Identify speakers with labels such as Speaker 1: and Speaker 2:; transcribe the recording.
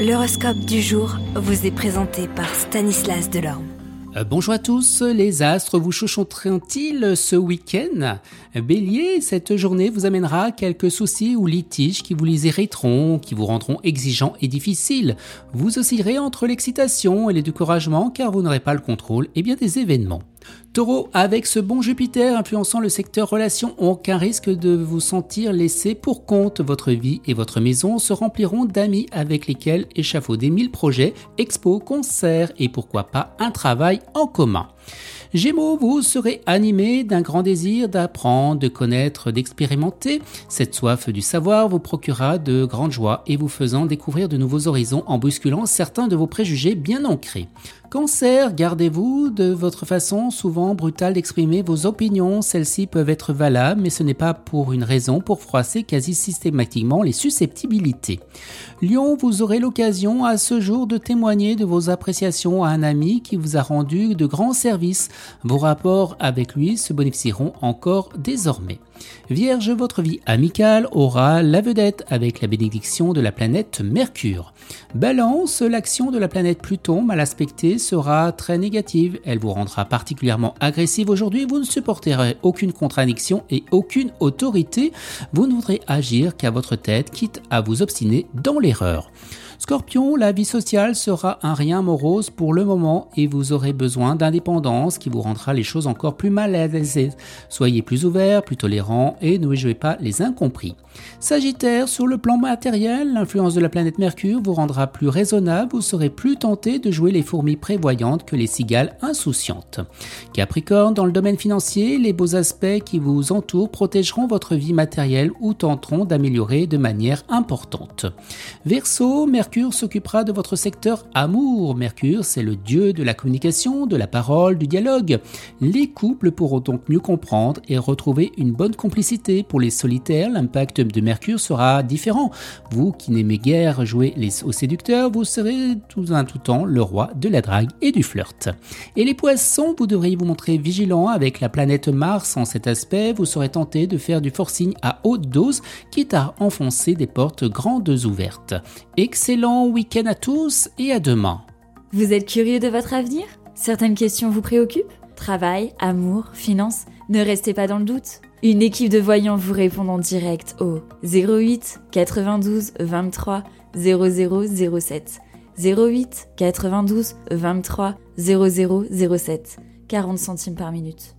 Speaker 1: L'horoscope du jour vous est présenté par Stanislas Delorme.
Speaker 2: Euh, bonjour à tous, les astres vous chuchoteront-ils ce week-end? Bélier, cette journée vous amènera quelques soucis ou litiges qui vous les hériteront, qui vous rendront exigeants et difficiles. Vous oscillerez entre l'excitation et le découragement car vous n'aurez pas le contrôle et bien des événements. Taureau, avec ce bon Jupiter influençant le secteur relations, aucun risque de vous sentir laissé pour compte. Votre vie et votre maison se rempliront d'amis avec lesquels échafauder mille projets, expos, concerts et pourquoi pas un travail en commun. Gémeaux, vous serez animé d'un grand désir d'apprendre, de connaître, d'expérimenter. Cette soif du savoir vous procurera de grandes joies et vous faisant découvrir de nouveaux horizons en bousculant certains de vos préjugés bien ancrés. Cancer, gardez-vous de votre façon souvent brutale d'exprimer vos opinions. Celles-ci peuvent être valables, mais ce n'est pas pour une raison pour froisser quasi systématiquement les susceptibilités. Lion, vous aurez l'occasion à ce jour de témoigner de vos appréciations à un ami qui vous a rendu de grands services. Vos rapports avec lui se bonifieront encore désormais. Vierge, votre vie amicale aura la vedette avec la bénédiction de la planète Mercure. Balance, l'action de la planète Pluton mal aspectée sera très négative. Elle vous rendra particulièrement agressive aujourd'hui. Vous ne supporterez aucune contradiction et aucune autorité. Vous ne voudrez agir qu'à votre tête, quitte à vous obstiner dans l'erreur. Scorpion, la vie sociale sera un rien morose pour le moment et vous aurez besoin d'indépendance qui vous rendra les choses encore plus mal Soyez plus ouvert, plus tolérant et ne jouez pas les incompris. Sagittaire, sur le plan matériel, l'influence de la planète Mercure vous rendra plus raisonnable, vous serez plus tenté de jouer les fourmis prévoyantes que les cigales insouciantes. Capricorne, dans le domaine financier, les beaux aspects qui vous entourent protégeront votre vie matérielle ou tenteront d'améliorer de manière importante. Verseau, Mercure s'occupera de votre secteur amour. Mercure, c'est le dieu de la communication, de la parole, du dialogue. Les couples pourront donc mieux comprendre et retrouver une bonne complicité. Pour les solitaires, l'impact de Mercure sera différent. Vous qui n'aimez guère jouer les, aux séducteurs, vous serez tout un tout temps le roi de la drague et du flirt. Et les poissons, vous devriez vous montrer vigilant avec la planète Mars en cet aspect. Vous serez tenté de faire du forcing à haute dose, quitte à enfoncer des portes grandes ouvertes. Excellent week-end à tous et à demain.
Speaker 3: Vous êtes curieux de votre avenir? Certaines questions vous préoccupent? Travail, amour, finances Ne restez pas dans le doute. Une équipe de voyants vous répond en direct au 08 92 23 0007. 08 92 23 0007. 40 centimes par minute.